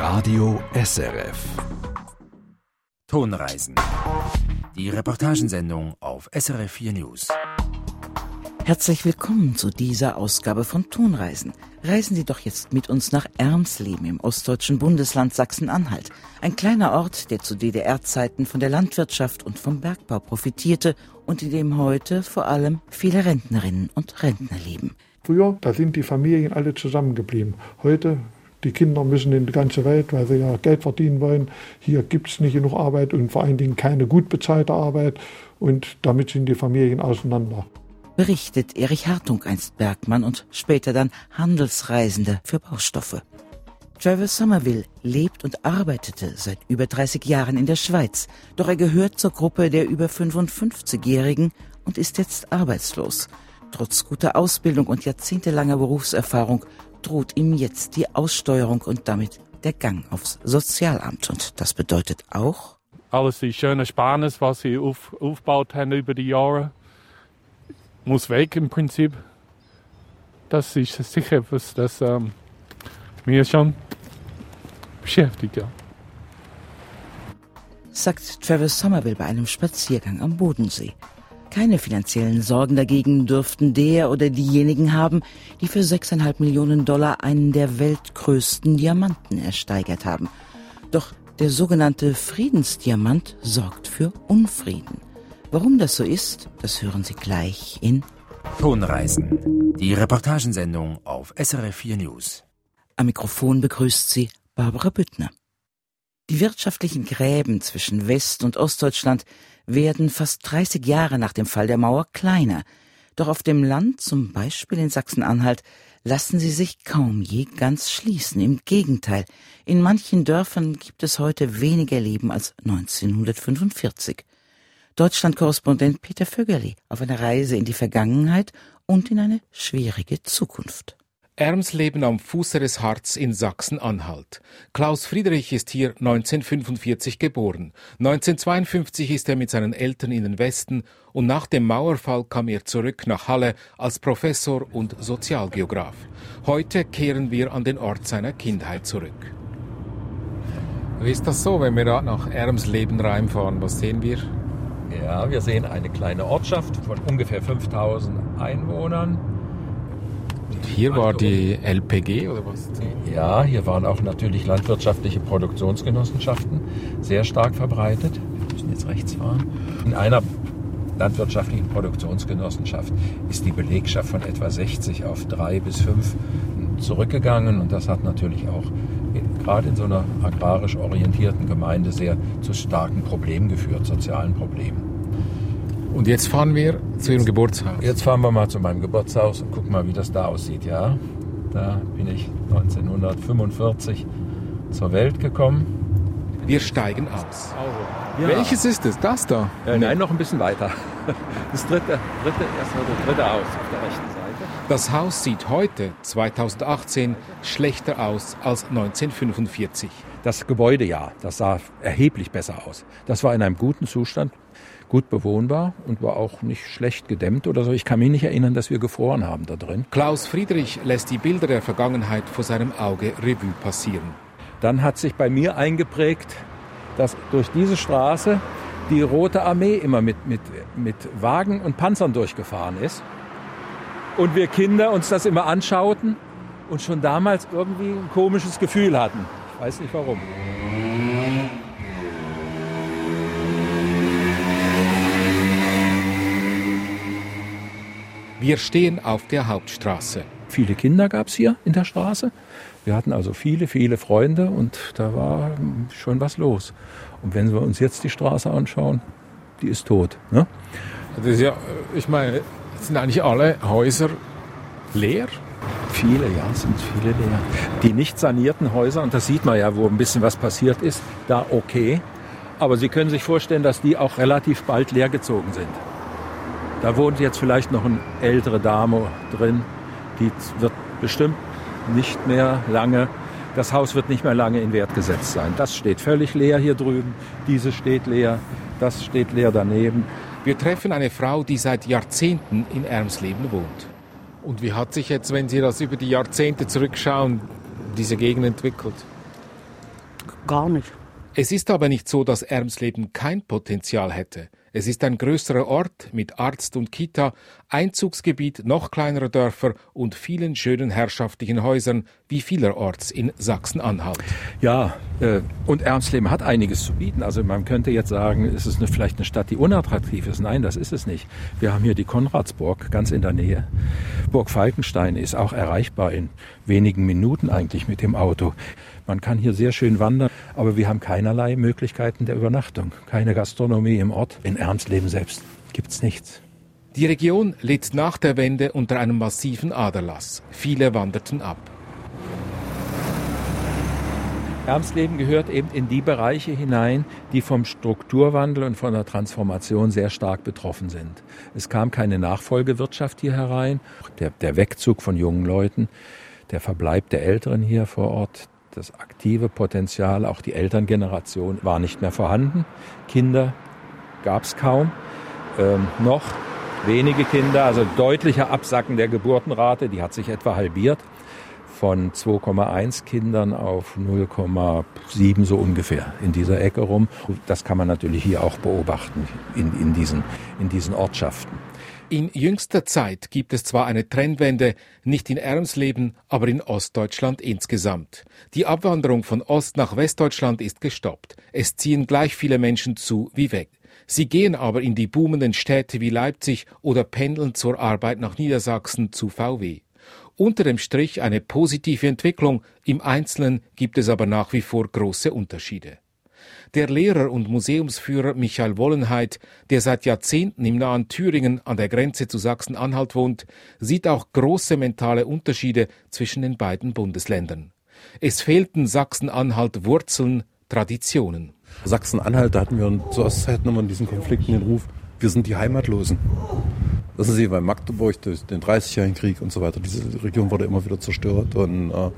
Radio SRF. Tonreisen. Die Reportagensendung auf SRF 4 News. Herzlich willkommen zu dieser Ausgabe von Tonreisen. Reisen Sie doch jetzt mit uns nach Ermsleben im ostdeutschen Bundesland Sachsen-Anhalt. Ein kleiner Ort, der zu DDR-Zeiten von der Landwirtschaft und vom Bergbau profitierte und in dem heute vor allem viele Rentnerinnen und Rentner leben. Früher, da sind die Familien alle zusammengeblieben. Heute die Kinder müssen in die ganze Welt, weil sie ja Geld verdienen wollen. Hier gibt es nicht genug Arbeit und vor allen Dingen keine gut bezahlte Arbeit. Und damit sind die Familien auseinander. Berichtet Erich Hartung einst Bergmann und später dann Handelsreisende für Baustoffe. Travis Somerville lebt und arbeitete seit über 30 Jahren in der Schweiz, doch er gehört zur Gruppe der über 55-Jährigen und ist jetzt arbeitslos. Trotz guter Ausbildung und jahrzehntelanger Berufserfahrung droht ihm jetzt die Aussteuerung und damit der Gang aufs Sozialamt. Und das bedeutet auch, alles die schöne Sparnis, was sie auf, aufgebaut haben über die Jahre, muss weg im Prinzip. Das ist sicher etwas, das ähm, mir schon beschäftigt. Ja. Sagt Travis Somerville bei einem Spaziergang am Bodensee. Keine finanziellen Sorgen dagegen dürften der oder diejenigen haben, die für 6,5 Millionen Dollar einen der weltgrößten Diamanten ersteigert haben. Doch der sogenannte Friedensdiamant sorgt für Unfrieden. Warum das so ist, das hören Sie gleich in Tonreisen. Die Reportagensendung auf SRF 4 News. Am Mikrofon begrüßt sie Barbara Büttner. Die wirtschaftlichen Gräben zwischen West- und Ostdeutschland werden fast 30 Jahre nach dem Fall der Mauer kleiner. Doch auf dem Land, zum Beispiel in Sachsen-Anhalt, lassen sie sich kaum je ganz schließen. Im Gegenteil, in manchen Dörfern gibt es heute weniger Leben als 1945. Deutschland-Korrespondent Peter Vögerli auf einer Reise in die Vergangenheit und in eine schwierige Zukunft. Ermsleben am Fuße des Harz in Sachsen-Anhalt. Klaus Friedrich ist hier 1945 geboren. 1952 ist er mit seinen Eltern in den Westen und nach dem Mauerfall kam er zurück nach Halle als Professor und Sozialgeograf. Heute kehren wir an den Ort seiner Kindheit zurück. Wie ist das so, wenn wir da nach Ermsleben reinfahren? Was sehen wir? Ja, wir sehen eine kleine Ortschaft von ungefähr 5000 Einwohnern hier war die LPG oder was? Ja, hier waren auch natürlich landwirtschaftliche Produktionsgenossenschaften sehr stark verbreitet. Wir müssen jetzt rechts fahren. In einer landwirtschaftlichen Produktionsgenossenschaft ist die Belegschaft von etwa 60 auf drei bis fünf zurückgegangen und das hat natürlich auch gerade in so einer agrarisch orientierten Gemeinde sehr zu starken Problemen geführt, sozialen Problemen. Und jetzt fahren wir zu Ihrem Geburtshaus. Jetzt fahren wir mal zu meinem Geburtshaus und gucken mal, wie das da aussieht. Ja, da bin ich 1945 zur Welt gekommen. Wir steigen aus. Ja. Welches ist es? Das da? Äh, nein, noch ein bisschen weiter. Das dritte, dritte, erstmal das dritte aus auf der rechten Seite. Das Haus sieht heute, 2018, schlechter aus als 1945. Das Gebäude ja, das sah erheblich besser aus. Das war in einem guten Zustand gut bewohnbar und war auch nicht schlecht gedämmt oder so. Ich kann mich nicht erinnern, dass wir gefroren haben da drin. Klaus Friedrich lässt die Bilder der Vergangenheit vor seinem Auge Revue passieren. Dann hat sich bei mir eingeprägt, dass durch diese Straße die Rote Armee immer mit, mit, mit Wagen und Panzern durchgefahren ist. Und wir Kinder uns das immer anschauten und schon damals irgendwie ein komisches Gefühl hatten. Ich weiß nicht warum. Wir stehen auf der Hauptstraße. Viele Kinder gab es hier in der Straße. Wir hatten also viele, viele Freunde und da war schon was los. Und wenn wir uns jetzt die Straße anschauen, die ist tot. Ne? Das ist ja, ich meine, sind eigentlich alle Häuser leer? Viele, ja, sind viele leer. Die nicht sanierten Häuser, und das sieht man ja, wo ein bisschen was passiert ist, da okay. Aber Sie können sich vorstellen, dass die auch relativ bald leergezogen sind. Da wohnt jetzt vielleicht noch eine ältere Dame drin. Die wird bestimmt nicht mehr lange, das Haus wird nicht mehr lange in Wert gesetzt sein. Das steht völlig leer hier drüben. Diese steht leer. Das steht leer daneben. Wir treffen eine Frau, die seit Jahrzehnten in Ermsleben wohnt. Und wie hat sich jetzt, wenn Sie das über die Jahrzehnte zurückschauen, diese Gegend entwickelt? gar nicht. Es ist aber nicht so, dass Ermsleben kein Potenzial hätte. Es ist ein größerer Ort mit Arzt und Kita, Einzugsgebiet noch kleinerer Dörfer und vielen schönen herrschaftlichen Häusern wie vielerorts in Sachsen-Anhalt. Ja, äh, und Ermsleben hat einiges zu bieten. Also man könnte jetzt sagen, ist es eine, vielleicht eine Stadt, die unattraktiv ist. Nein, das ist es nicht. Wir haben hier die Konradsburg ganz in der Nähe. Burg Falkenstein ist auch erreichbar in wenigen Minuten eigentlich mit dem Auto. Man kann hier sehr schön wandern, aber wir haben keinerlei Möglichkeiten der Übernachtung. Keine Gastronomie im Ort. In Ernstleben selbst gibt's nichts. Die Region litt nach der Wende unter einem massiven Aderlass. Viele wanderten ab. Ermsleben gehört eben in die Bereiche hinein, die vom Strukturwandel und von der Transformation sehr stark betroffen sind. Es kam keine Nachfolgewirtschaft hier herein, der, der Wegzug von jungen Leuten, der Verbleib der Älteren hier vor Ort, das aktive Potenzial, auch die Elterngeneration war nicht mehr vorhanden. Kinder gab es kaum. Ähm, noch wenige Kinder, also deutlicher Absacken der Geburtenrate, die hat sich etwa halbiert von 2,1 Kindern auf 0,7 so ungefähr in dieser Ecke rum. Das kann man natürlich hier auch beobachten in, in, diesen, in diesen Ortschaften. In jüngster Zeit gibt es zwar eine Trendwende, nicht in Ermsleben, aber in Ostdeutschland insgesamt. Die Abwanderung von Ost nach Westdeutschland ist gestoppt. Es ziehen gleich viele Menschen zu wie weg. Sie gehen aber in die boomenden Städte wie Leipzig oder pendeln zur Arbeit nach Niedersachsen zu VW. Unter dem Strich eine positive Entwicklung, im Einzelnen gibt es aber nach wie vor große Unterschiede. Der Lehrer und Museumsführer Michael Wollenheit, der seit Jahrzehnten im nahen Thüringen an der Grenze zu Sachsen-Anhalt wohnt, sieht auch große mentale Unterschiede zwischen den beiden Bundesländern. Es fehlten Sachsen-Anhalt Wurzeln, Traditionen. Sachsen-Anhalt, da hatten wir zu Ostzeiten immer in diesen Konflikten den Ruf, wir sind die Heimatlosen. Wissen Sie, bei Magdeburg durch den 30-jährigen Krieg und so weiter, diese Region wurde immer wieder zerstört und äh,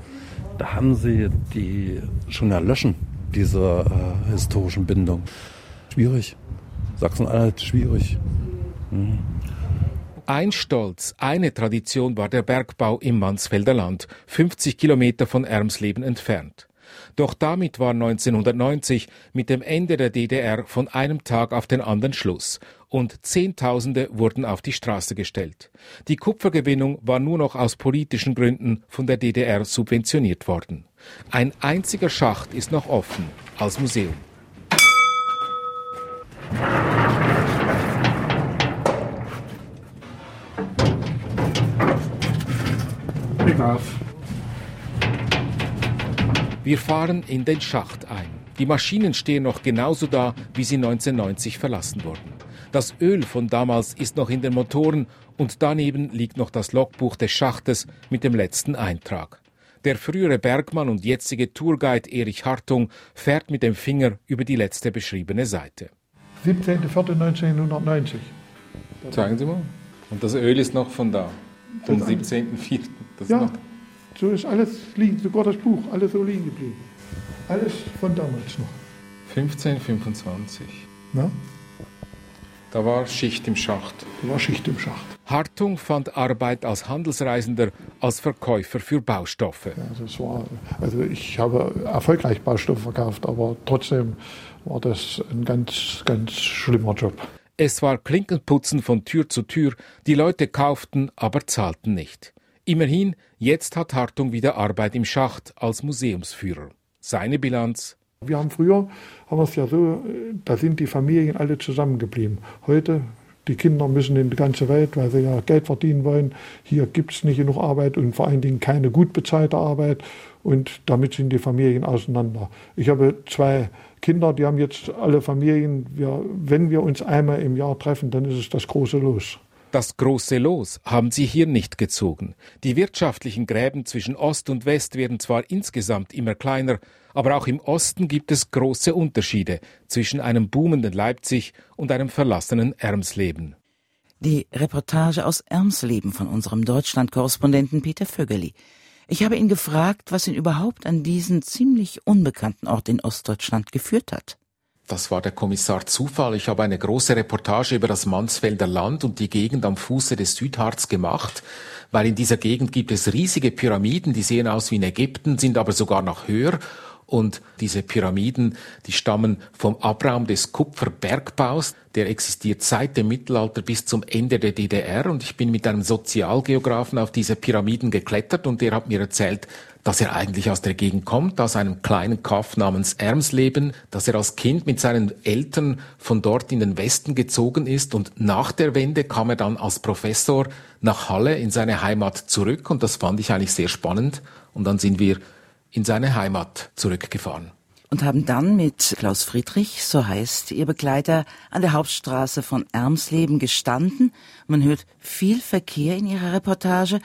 da haben sie die schon erlöschen dieser äh, historischen Bindung. Schwierig. Sachsen-Anhalt schwierig. Mhm. Ein Stolz, eine Tradition war der Bergbau im Mansfelder Land, 50 Kilometer von Ermsleben entfernt. Doch damit war 1990 mit dem Ende der DDR von einem Tag auf den anderen Schluss und Zehntausende wurden auf die Straße gestellt. Die Kupfergewinnung war nur noch aus politischen Gründen von der DDR subventioniert worden. Ein einziger Schacht ist noch offen als Museum. Wir fahren in den Schacht ein. Die Maschinen stehen noch genauso da, wie sie 1990 verlassen wurden. Das Öl von damals ist noch in den Motoren und daneben liegt noch das Logbuch des Schachtes mit dem letzten Eintrag. Der frühere Bergmann und jetzige Tourguide Erich Hartung fährt mit dem Finger über die letzte beschriebene Seite. 17.04.1990. Zeigen Sie mal. Und das Öl ist noch von da, vom 17.04. Ja, so ist alles liegen, sogar das Buch, alles so liegen geblieben. Alles von damals noch. 1525. Na? Da war Schicht im Schacht. Da war Schicht im Schacht. Hartung fand Arbeit als Handelsreisender, als Verkäufer für Baustoffe. Ja, das war, also ich habe erfolgreich Baustoffe verkauft, aber trotzdem war das ein ganz, ganz schlimmer Job. Es war Klinkenputzen von Tür zu Tür, die Leute kauften, aber zahlten nicht. Immerhin, jetzt hat Hartung wieder Arbeit im Schacht als Museumsführer. Seine Bilanz wir haben früher, haben wir es ja so, da sind die Familien alle zusammengeblieben. Heute, die Kinder müssen in die ganze Welt, weil sie ja Geld verdienen wollen. Hier gibt es nicht genug Arbeit und vor allen Dingen keine gut bezahlte Arbeit. Und damit sind die Familien auseinander. Ich habe zwei Kinder, die haben jetzt alle Familien. Wir, wenn wir uns einmal im Jahr treffen, dann ist es das große Los. Das große Los haben sie hier nicht gezogen. Die wirtschaftlichen Gräben zwischen Ost und West werden zwar insgesamt immer kleiner, aber auch im Osten gibt es große Unterschiede zwischen einem boomenden Leipzig und einem verlassenen Ermsleben. Die Reportage aus Ermsleben von unserem Deutschland-Korrespondenten Peter Vögeli. Ich habe ihn gefragt, was ihn überhaupt an diesen ziemlich unbekannten Ort in Ostdeutschland geführt hat. Das war der Kommissar Zufall. Ich habe eine große Reportage über das Mansfelder Land und die Gegend am Fuße des Südharz gemacht, weil in dieser Gegend gibt es riesige Pyramiden, die sehen aus wie in Ägypten, sind aber sogar noch höher Und diese Pyramiden, die stammen vom Abraum des Kupferbergbaus. Der existiert seit dem Mittelalter bis zum Ende der DDR. Und ich bin mit einem Sozialgeografen auf diese Pyramiden geklettert und der hat mir erzählt, dass er eigentlich aus der Gegend kommt, aus einem kleinen Kaff namens Ermsleben, dass er als Kind mit seinen Eltern von dort in den Westen gezogen ist und nach der Wende kam er dann als Professor nach Halle in seine Heimat zurück und das fand ich eigentlich sehr spannend und dann sind wir in seine Heimat zurückgefahren. Und haben dann mit Klaus Friedrich, so heißt ihr Begleiter, an der Hauptstraße von Ermsleben gestanden. Man hört viel Verkehr in ihrer Reportage,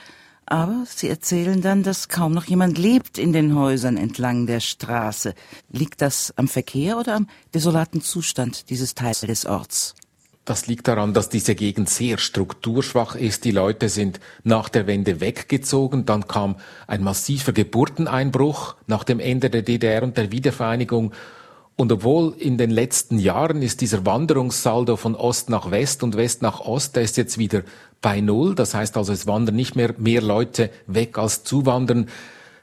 aber sie erzählen dann, dass kaum noch jemand lebt in den Häusern entlang der Straße. Liegt das am Verkehr oder am desolaten Zustand dieses Teils des Orts? Das liegt daran, dass diese Gegend sehr strukturschwach ist. Die Leute sind nach der Wende weggezogen. Dann kam ein massiver Geburteneinbruch nach dem Ende der DDR und der Wiedervereinigung. Und obwohl in den letzten Jahren ist dieser Wanderungssaldo von Ost nach West und West nach Ost, der ist jetzt wieder bei Null. Das heißt also, es wandern nicht mehr mehr Leute weg als zuwandern.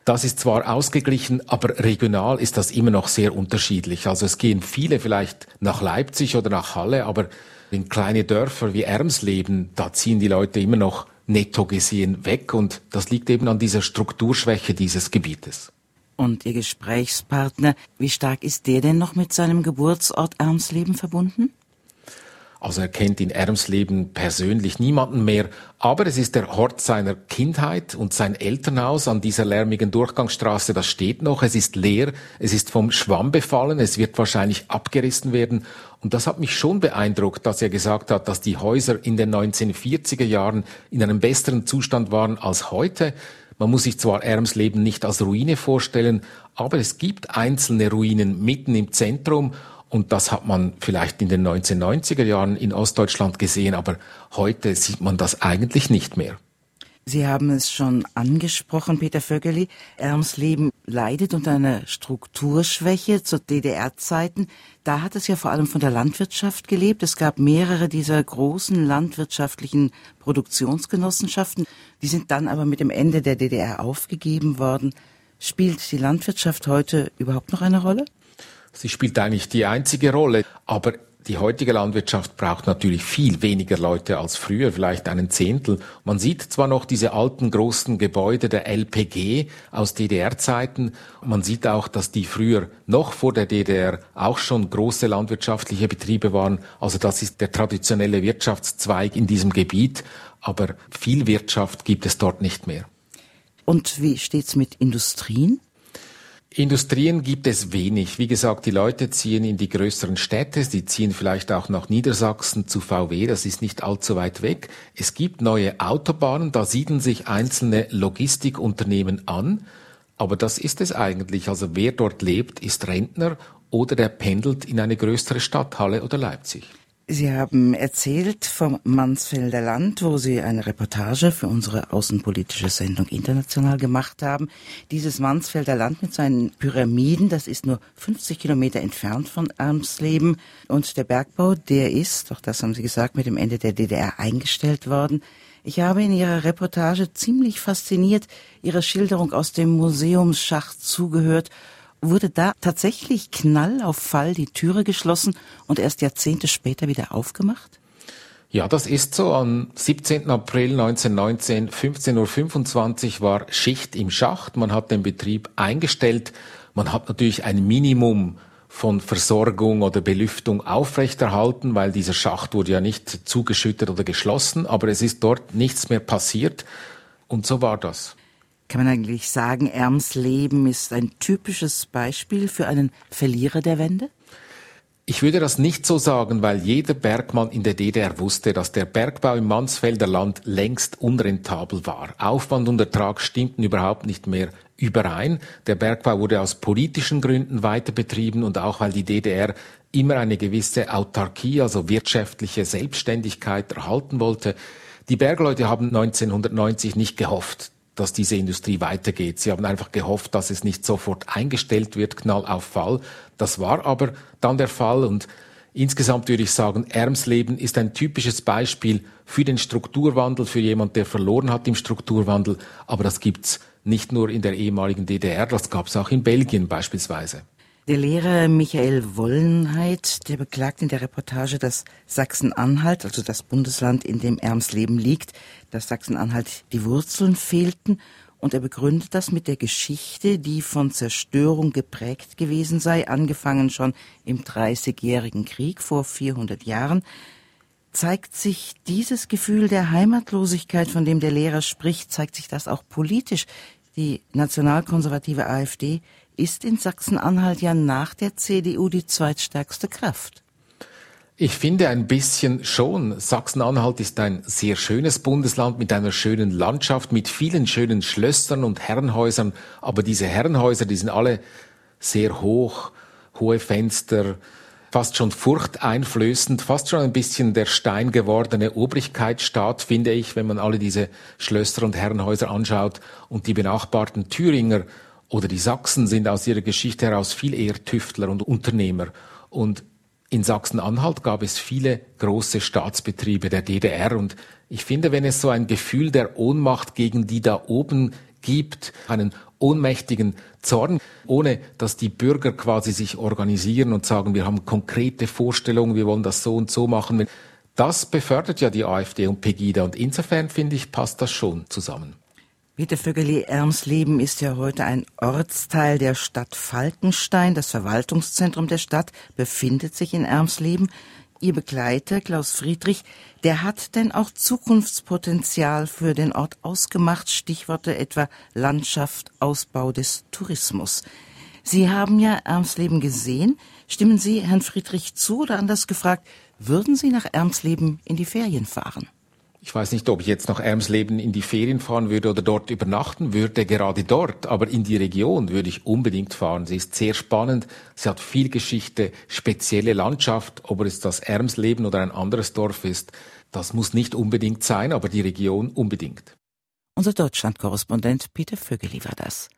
Das ist zwar ausgeglichen, aber regional ist das immer noch sehr unterschiedlich. Also es gehen viele vielleicht nach Leipzig oder nach Halle, aber in kleine Dörfer wie Ermsleben, da ziehen die Leute immer noch netto gesehen weg und das liegt eben an dieser Strukturschwäche dieses Gebietes. Und Ihr Gesprächspartner, wie stark ist der denn noch mit seinem Geburtsort Ermsleben verbunden? Also er kennt in Ermsleben persönlich niemanden mehr, aber es ist der Ort seiner Kindheit und sein Elternhaus an dieser lärmigen Durchgangsstraße, das steht noch, es ist leer, es ist vom Schwamm befallen, es wird wahrscheinlich abgerissen werden und das hat mich schon beeindruckt, dass er gesagt hat, dass die Häuser in den 1940er Jahren in einem besseren Zustand waren als heute. Man muss sich zwar Ermsleben nicht als Ruine vorstellen, aber es gibt einzelne Ruinen mitten im Zentrum und das hat man vielleicht in den 1990er Jahren in Ostdeutschland gesehen, aber heute sieht man das eigentlich nicht mehr. Sie haben es schon angesprochen, Peter Vögeli. Ermsleben leidet unter einer Strukturschwäche zu DDR-Zeiten. Da hat es ja vor allem von der Landwirtschaft gelebt. Es gab mehrere dieser großen landwirtschaftlichen Produktionsgenossenschaften. Die sind dann aber mit dem Ende der DDR aufgegeben worden. Spielt die Landwirtschaft heute überhaupt noch eine Rolle? Sie spielt eigentlich die einzige Rolle, aber die heutige Landwirtschaft braucht natürlich viel weniger Leute als früher, vielleicht einen Zehntel. Man sieht zwar noch diese alten großen Gebäude der LPG aus DDR-Zeiten. Man sieht auch, dass die früher noch vor der DDR auch schon große landwirtschaftliche Betriebe waren. Also das ist der traditionelle Wirtschaftszweig in diesem Gebiet. Aber viel Wirtschaft gibt es dort nicht mehr. Und wie steht's mit Industrien? Industrien gibt es wenig. Wie gesagt, die Leute ziehen in die größeren Städte, die ziehen vielleicht auch nach Niedersachsen zu VW, das ist nicht allzu weit weg. Es gibt neue Autobahnen, da siedeln sich einzelne Logistikunternehmen an, aber das ist es eigentlich. Also wer dort lebt, ist Rentner oder der pendelt in eine größere Stadt, Halle oder Leipzig. Sie haben erzählt vom Mansfelder Land, wo Sie eine Reportage für unsere außenpolitische Sendung international gemacht haben. Dieses Mansfelder Land mit seinen Pyramiden, das ist nur 50 Kilometer entfernt von Ermsleben. Und der Bergbau, der ist, doch das haben Sie gesagt, mit dem Ende der DDR eingestellt worden. Ich habe in Ihrer Reportage ziemlich fasziniert Ihrer Schilderung aus dem Museumsschacht zugehört wurde da tatsächlich Knall auf Fall die Türe geschlossen und erst Jahrzehnte später wieder aufgemacht? Ja, das ist so. Am 17. April 1919, 15.25 Uhr war Schicht im Schacht. Man hat den Betrieb eingestellt. Man hat natürlich ein Minimum von Versorgung oder Belüftung aufrechterhalten, weil dieser Schacht wurde ja nicht zugeschüttet oder geschlossen, aber es ist dort nichts mehr passiert. Und so war das. Kann man eigentlich sagen, Erms Leben ist ein typisches Beispiel für einen Verlierer der Wende? Ich würde das nicht so sagen, weil jeder Bergmann in der DDR wusste, dass der Bergbau im Mansfelder Land längst unrentabel war. Aufwand und Ertrag stimmten überhaupt nicht mehr überein. Der Bergbau wurde aus politischen Gründen weiter betrieben und auch weil die DDR immer eine gewisse Autarkie, also wirtschaftliche Selbstständigkeit erhalten wollte. Die Bergleute haben 1990 nicht gehofft, dass diese Industrie weitergeht. Sie haben einfach gehofft, dass es nicht sofort eingestellt wird, Knall auf Fall. Das war aber dann der Fall und Insgesamt würde ich sagen, Ermsleben ist ein typisches Beispiel für den Strukturwandel, für jemand, der verloren hat im Strukturwandel. Aber das gibt's nicht nur in der ehemaligen DDR, das gab's auch in Belgien beispielsweise. Der Lehrer Michael Wollenheit, der beklagt in der Reportage, dass Sachsen-Anhalt, also das Bundesland, in dem Ermsleben liegt, dass Sachsen-Anhalt die Wurzeln fehlten und er begründet das mit der Geschichte, die von Zerstörung geprägt gewesen sei, angefangen schon im Dreißigjährigen Krieg vor 400 Jahren. Zeigt sich dieses Gefühl der Heimatlosigkeit, von dem der Lehrer spricht, zeigt sich das auch politisch? Die nationalkonservative AfD ist in Sachsen-Anhalt ja nach der CDU die zweitstärkste Kraft. Ich finde ein bisschen schon. Sachsen-Anhalt ist ein sehr schönes Bundesland mit einer schönen Landschaft, mit vielen schönen Schlössern und Herrenhäusern. Aber diese Herrenhäuser, die sind alle sehr hoch, hohe Fenster, fast schon furchteinflößend, fast schon ein bisschen der Stein gewordene Obrigkeitsstaat, finde ich, wenn man alle diese Schlösser und Herrenhäuser anschaut. Und die benachbarten Thüringer oder die Sachsen sind aus ihrer Geschichte heraus viel eher Tüftler und Unternehmer. Und in Sachsen-Anhalt gab es viele große Staatsbetriebe der DDR und ich finde, wenn es so ein Gefühl der Ohnmacht gegen die da oben gibt, einen ohnmächtigen Zorn, ohne dass die Bürger quasi sich organisieren und sagen, wir haben konkrete Vorstellungen, wir wollen das so und so machen. Das befördert ja die AfD und Pegida und insofern finde ich, passt das schon zusammen. Peter Vögeli-Ermsleben ist ja heute ein Ortsteil der Stadt Falkenstein. Das Verwaltungszentrum der Stadt befindet sich in Ermsleben. Ihr Begleiter Klaus Friedrich, der hat denn auch Zukunftspotenzial für den Ort ausgemacht, Stichworte etwa Landschaft, Ausbau des Tourismus. Sie haben ja Ermsleben gesehen. Stimmen Sie Herrn Friedrich zu oder anders gefragt, würden Sie nach Ermsleben in die Ferien fahren? Ich weiß nicht, ob ich jetzt nach Ermsleben in die Ferien fahren würde oder dort übernachten würde, gerade dort, aber in die Region würde ich unbedingt fahren. Sie ist sehr spannend, sie hat viel Geschichte, spezielle Landschaft, ob es das Ermsleben oder ein anderes Dorf ist, das muss nicht unbedingt sein, aber die Region unbedingt. Unser Deutschlandkorrespondent Peter Vögeli war das.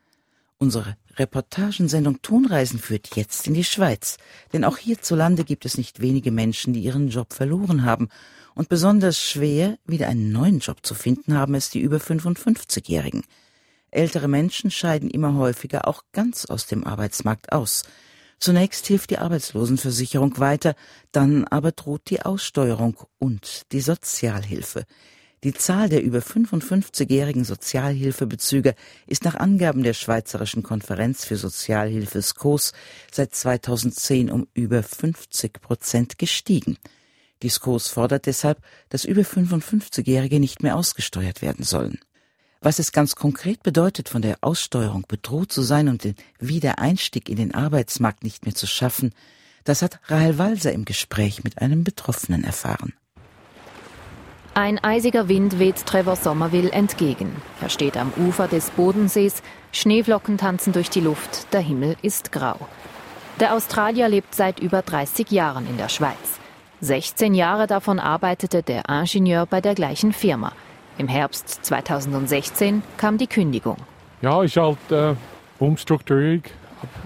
Unsere Reportagensendung Tonreisen führt jetzt in die Schweiz, denn auch hierzulande gibt es nicht wenige Menschen, die ihren Job verloren haben und besonders schwer, wieder einen neuen Job zu finden, haben es die über 55-Jährigen. Ältere Menschen scheiden immer häufiger auch ganz aus dem Arbeitsmarkt aus. Zunächst hilft die Arbeitslosenversicherung weiter, dann aber droht die Aussteuerung und die Sozialhilfe. Die Zahl der über 55-jährigen Sozialhilfebezüger ist nach Angaben der Schweizerischen Konferenz für Sozialhilfe SCOS seit 2010 um über 50 Prozent gestiegen. Die SCOS fordert deshalb, dass über 55-Jährige nicht mehr ausgesteuert werden sollen. Was es ganz konkret bedeutet, von der Aussteuerung bedroht zu sein und den Wiedereinstieg in den Arbeitsmarkt nicht mehr zu schaffen, das hat Rahel Walser im Gespräch mit einem Betroffenen erfahren. Ein eisiger Wind weht Trevor Somerville entgegen. Er steht am Ufer des Bodensees, Schneeflocken tanzen durch die Luft, der Himmel ist grau. Der Australier lebt seit über 30 Jahren in der Schweiz. 16 Jahre davon arbeitete der Ingenieur bei der gleichen Firma. Im Herbst 2016 kam die Kündigung. Ja, ist halt äh, Umstrukturierung,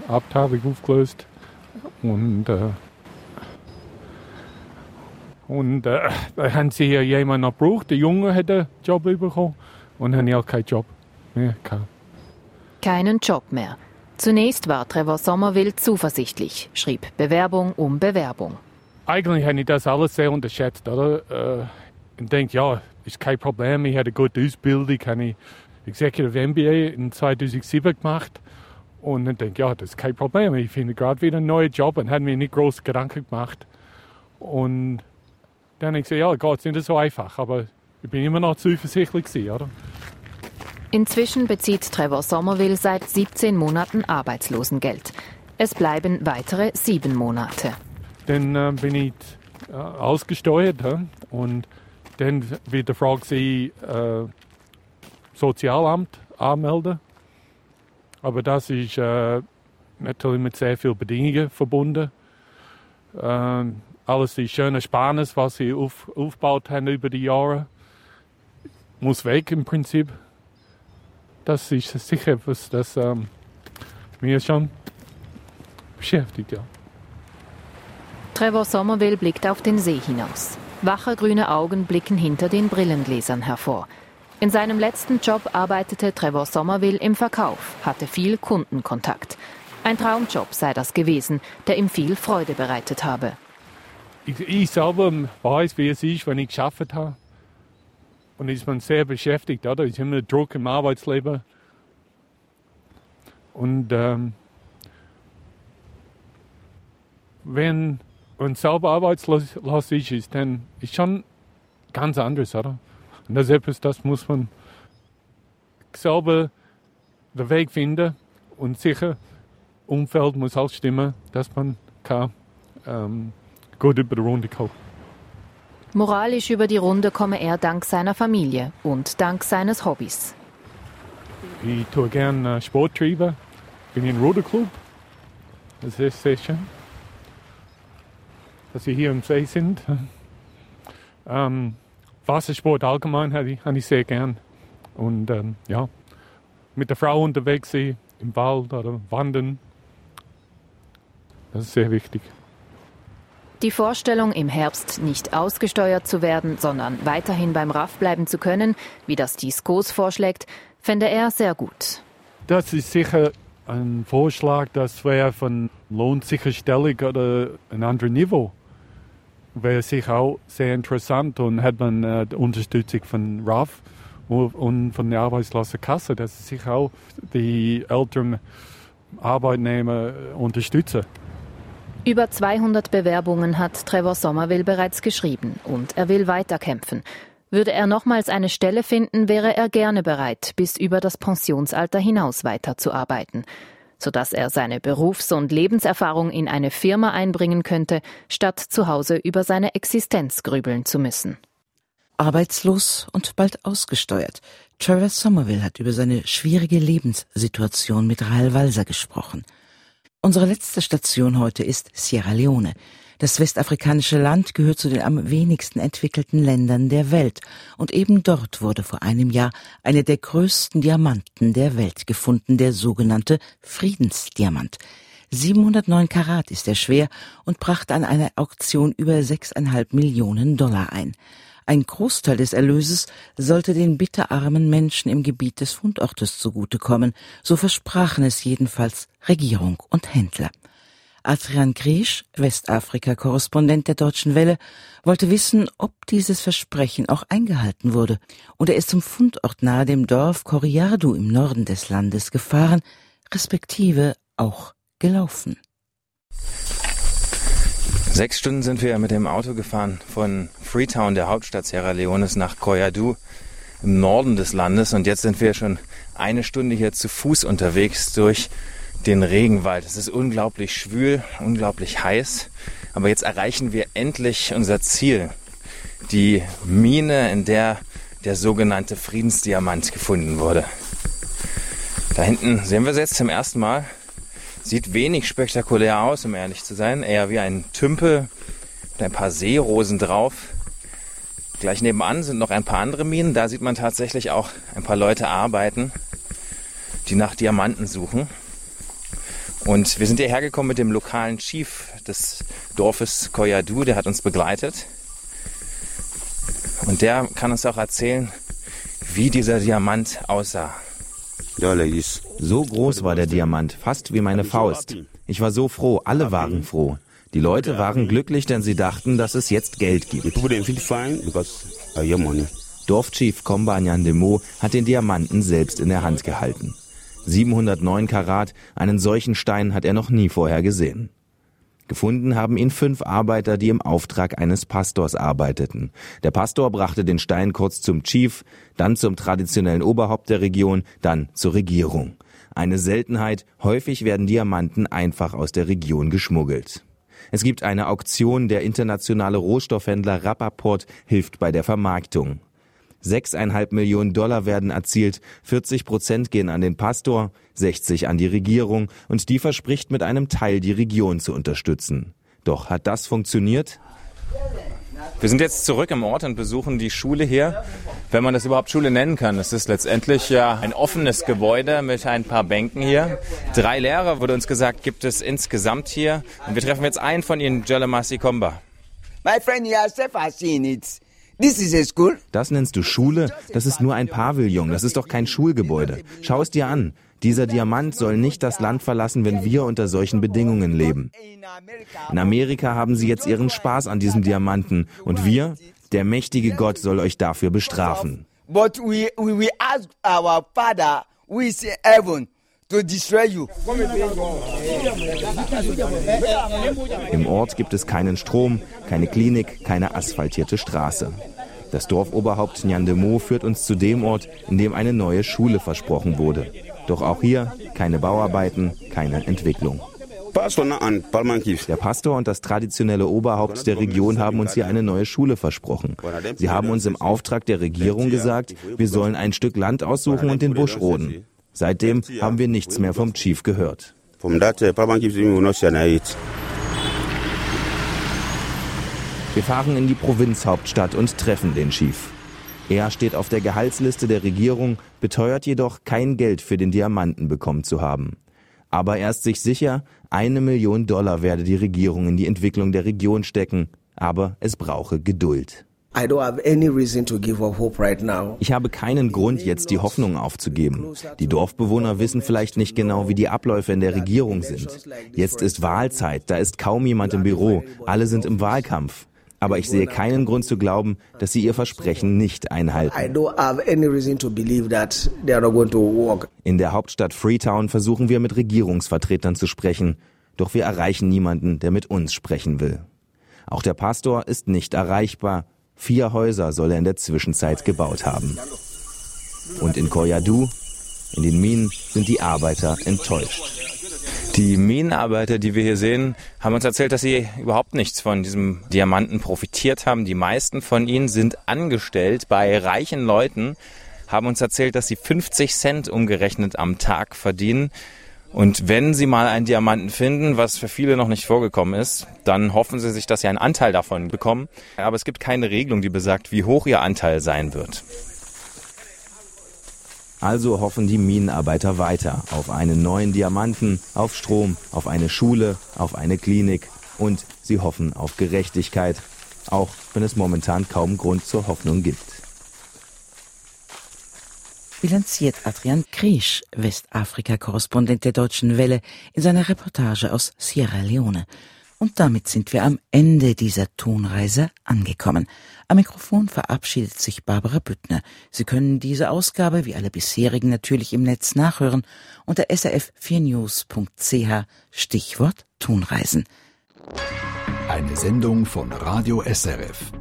Ab Abteilung aufgelöst und äh, und äh, da haben sie hier jemanden noch gebraucht. Der Junge hat einen Job bekommen und dann habe ich auch keinen Job mehr gehabt. Keinen Job mehr. Zunächst war Trevor Sommerwild zuversichtlich, schrieb Bewerbung um Bewerbung eigentlich habe ich das alles sehr unterschätzt, oder? Äh, und denke, ja, ist kein Problem. Ich hatte eine gute Ausbildung, habe ich Executive MBA in 2007 gemacht. Und dann denke ich, ja, das ist kein Problem. Ich finde gerade wieder einen neuen Job und habe mir nicht große Gedanken gemacht. Und dann habe ich gesagt, ja, Gott, ist nicht so einfach, aber ich bin immer noch zuversichtlich gewesen, oder? Inzwischen bezieht Trevor Somerville seit 17 Monaten Arbeitslosengeld. Es bleiben weitere sieben Monate. Dann äh, bin ich äh, ausgesteuert ja? und dann wird die Frage sie äh, Sozialamt anmelden. Aber das ist äh, natürlich mit sehr vielen Bedingungen verbunden. Ähm, alles die schöne Ersparnis, was sie auf, aufgebaut haben über die Jahre, muss weg im Prinzip. Das ist sicher etwas, das ähm, mir schon beschäftigt, ja. Trevor Somerville blickt auf den See hinaus. Wache grüne Augen blicken hinter den Brillengläsern hervor. In seinem letzten Job arbeitete Trevor Somerville im Verkauf, hatte viel Kundenkontakt. Ein Traumjob sei das gewesen, der ihm viel Freude bereitet habe. Ich, ich selber weiß, wie es ist, wenn ich geschafft habe. Und ist man sehr beschäftigt, oder? Ist immer Druck im Arbeitsleben. Und ähm, wenn man selber arbeitslos ist, dann ist schon ganz anders, oder? Und das ist etwas, das muss man selber den Weg finden und sicher Umfeld muss auch stimmen, dass man kann, ähm, gut über die Runde kommt. Moralisch über die Runde komme er dank seiner Familie und dank seines Hobbys. Ich tue gerne äh, Sport treiben, bin im Ruderclub. Das ist sehr schön, dass wir hier im See sind. Ähm, Wassersport allgemein habe ich, habe ich sehr gern. Und ähm, ja, mit der Frau unterwegs sein, im Wald oder wandern, das ist sehr wichtig. Die Vorstellung, im Herbst nicht ausgesteuert zu werden, sondern weiterhin beim RAF bleiben zu können, wie das die SCOS vorschlägt, fände er sehr gut. Das ist sicher ein Vorschlag, das wäre von Lohnsicherstellung oder ein anderes Niveau. Wäre sicher auch sehr interessant und hat man äh, die Unterstützung von RAF und von der Arbeitslosenkasse, dass sich auch die älteren Arbeitnehmer unterstützen. Über 200 Bewerbungen hat Trevor Somerville bereits geschrieben und er will weiterkämpfen. Würde er nochmals eine Stelle finden, wäre er gerne bereit, bis über das Pensionsalter hinaus weiterzuarbeiten, sodass er seine Berufs- und Lebenserfahrung in eine Firma einbringen könnte, statt zu Hause über seine Existenz grübeln zu müssen. Arbeitslos und bald ausgesteuert. Trevor Somerville hat über seine schwierige Lebenssituation mit Rahel Walser gesprochen. Unsere letzte Station heute ist Sierra Leone. Das westafrikanische Land gehört zu den am wenigsten entwickelten Ländern der Welt, und eben dort wurde vor einem Jahr eine der größten Diamanten der Welt gefunden, der sogenannte Friedensdiamant. 709 Karat ist er schwer und brachte an einer Auktion über 6,5 Millionen Dollar ein. Ein Großteil des Erlöses sollte den bitterarmen Menschen im Gebiet des Fundortes zugutekommen, so versprachen es jedenfalls Regierung und Händler. Adrian Griesch, Westafrika-Korrespondent der Deutschen Welle, wollte wissen, ob dieses Versprechen auch eingehalten wurde, und er ist zum Fundort nahe dem Dorf Coriardu im Norden des Landes gefahren, respektive auch gelaufen. Sechs Stunden sind wir mit dem Auto gefahren von Freetown, der Hauptstadt Sierra Leones, nach Koyadu im Norden des Landes. Und jetzt sind wir schon eine Stunde hier zu Fuß unterwegs durch den Regenwald. Es ist unglaublich schwül, unglaublich heiß. Aber jetzt erreichen wir endlich unser Ziel. Die Mine, in der der sogenannte Friedensdiamant gefunden wurde. Da hinten sehen wir es jetzt zum ersten Mal. Sieht wenig spektakulär aus, um ehrlich zu sein. Eher wie ein Tümpel mit ein paar Seerosen drauf. Gleich nebenan sind noch ein paar andere Minen. Da sieht man tatsächlich auch ein paar Leute arbeiten, die nach Diamanten suchen. Und wir sind hierher gekommen mit dem lokalen Chief des Dorfes Koyadu, der hat uns begleitet. Und der kann uns auch erzählen, wie dieser Diamant aussah. So groß war der Diamant, fast wie meine Faust. Ich war so froh, alle waren froh. Die Leute waren glücklich, denn sie dachten, dass es jetzt Geld gibt. Dorfchief Kombanyan Demo hat den Diamanten selbst in der Hand gehalten. 709 Karat, einen solchen Stein hat er noch nie vorher gesehen. Gefunden haben ihn fünf Arbeiter, die im Auftrag eines Pastors arbeiteten. Der Pastor brachte den Stein kurz zum Chief, dann zum traditionellen Oberhaupt der Region, dann zur Regierung. Eine Seltenheit, häufig werden Diamanten einfach aus der Region geschmuggelt. Es gibt eine Auktion, der internationale Rohstoffhändler Rappaport hilft bei der Vermarktung. Sechseinhalb Millionen Dollar werden erzielt, 40 Prozent gehen an den Pastor, 60 an die Regierung und die verspricht mit einem Teil die Region zu unterstützen. Doch hat das funktioniert? Wir sind jetzt zurück im Ort und besuchen die Schule hier. wenn man das überhaupt Schule nennen kann. Es ist letztendlich ja ein offenes Gebäude mit ein paar Bänken hier. Drei Lehrer, wurde uns gesagt, gibt es insgesamt hier. Und wir treffen jetzt einen von ihnen, Jalamasi Komba. My friend, you yourself have seen it. This is a school. Das nennst du Schule? Das ist nur ein Pavillon. Das ist doch kein Schulgebäude. Schau es dir an. Dieser Diamant soll nicht das Land verlassen, wenn wir unter solchen Bedingungen leben. In Amerika haben sie jetzt ihren Spaß an diesem Diamanten und wir, der mächtige Gott, soll euch dafür bestrafen. But we, we will ask our Father who is in heaven to destroy you. Im Ort gibt es keinen Strom, keine Klinik, keine asphaltierte Straße. Das Dorfoberhaupt Nyandemo führt uns zu dem Ort, in dem eine neue Schule versprochen wurde. Doch auch hier keine Bauarbeiten, keine Entwicklung. Der Pastor und das traditionelle Oberhaupt der Region haben uns hier eine neue Schule versprochen. Sie haben uns im Auftrag der Regierung gesagt, wir sollen ein Stück Land aussuchen und den Busch roden. Seitdem haben wir nichts mehr vom Chief gehört. Wir fahren in die Provinzhauptstadt und treffen den Chief. Er steht auf der Gehaltsliste der Regierung, beteuert jedoch, kein Geld für den Diamanten bekommen zu haben. Aber er ist sich sicher, eine Million Dollar werde die Regierung in die Entwicklung der Region stecken, aber es brauche Geduld. Ich habe keinen Grund, jetzt die Hoffnung aufzugeben. Die Dorfbewohner wissen vielleicht nicht genau, wie die Abläufe in der Regierung sind. Jetzt ist Wahlzeit, da ist kaum jemand im Büro, alle sind im Wahlkampf. Aber ich sehe keinen Grund zu glauben, dass sie ihr Versprechen nicht einhalten. In der Hauptstadt Freetown versuchen wir mit Regierungsvertretern zu sprechen, doch wir erreichen niemanden, der mit uns sprechen will. Auch der Pastor ist nicht erreichbar. Vier Häuser soll er in der Zwischenzeit gebaut haben. Und in Koyadu, in den Minen, sind die Arbeiter enttäuscht. Die Minenarbeiter, die wir hier sehen, haben uns erzählt, dass sie überhaupt nichts von diesem Diamanten profitiert haben. Die meisten von ihnen sind angestellt bei reichen Leuten, haben uns erzählt, dass sie 50 Cent umgerechnet am Tag verdienen. Und wenn sie mal einen Diamanten finden, was für viele noch nicht vorgekommen ist, dann hoffen sie sich, dass sie einen Anteil davon bekommen. Aber es gibt keine Regelung, die besagt, wie hoch ihr Anteil sein wird. Also hoffen die Minenarbeiter weiter auf einen neuen Diamanten, auf Strom, auf eine Schule, auf eine Klinik und sie hoffen auf Gerechtigkeit, auch wenn es momentan kaum Grund zur Hoffnung gibt. Bilanziert Adrian Kriesch, Westafrika-Korrespondent der Deutschen Welle, in seiner Reportage aus Sierra Leone. Und damit sind wir am Ende dieser Tonreise angekommen. Am Mikrofon verabschiedet sich Barbara Büttner. Sie können diese Ausgabe wie alle bisherigen natürlich im Netz nachhören unter srf4news.ch Stichwort Tonreisen. Eine Sendung von Radio SRF.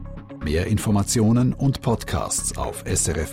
Mehr Informationen und Podcasts auf srf.ch-news.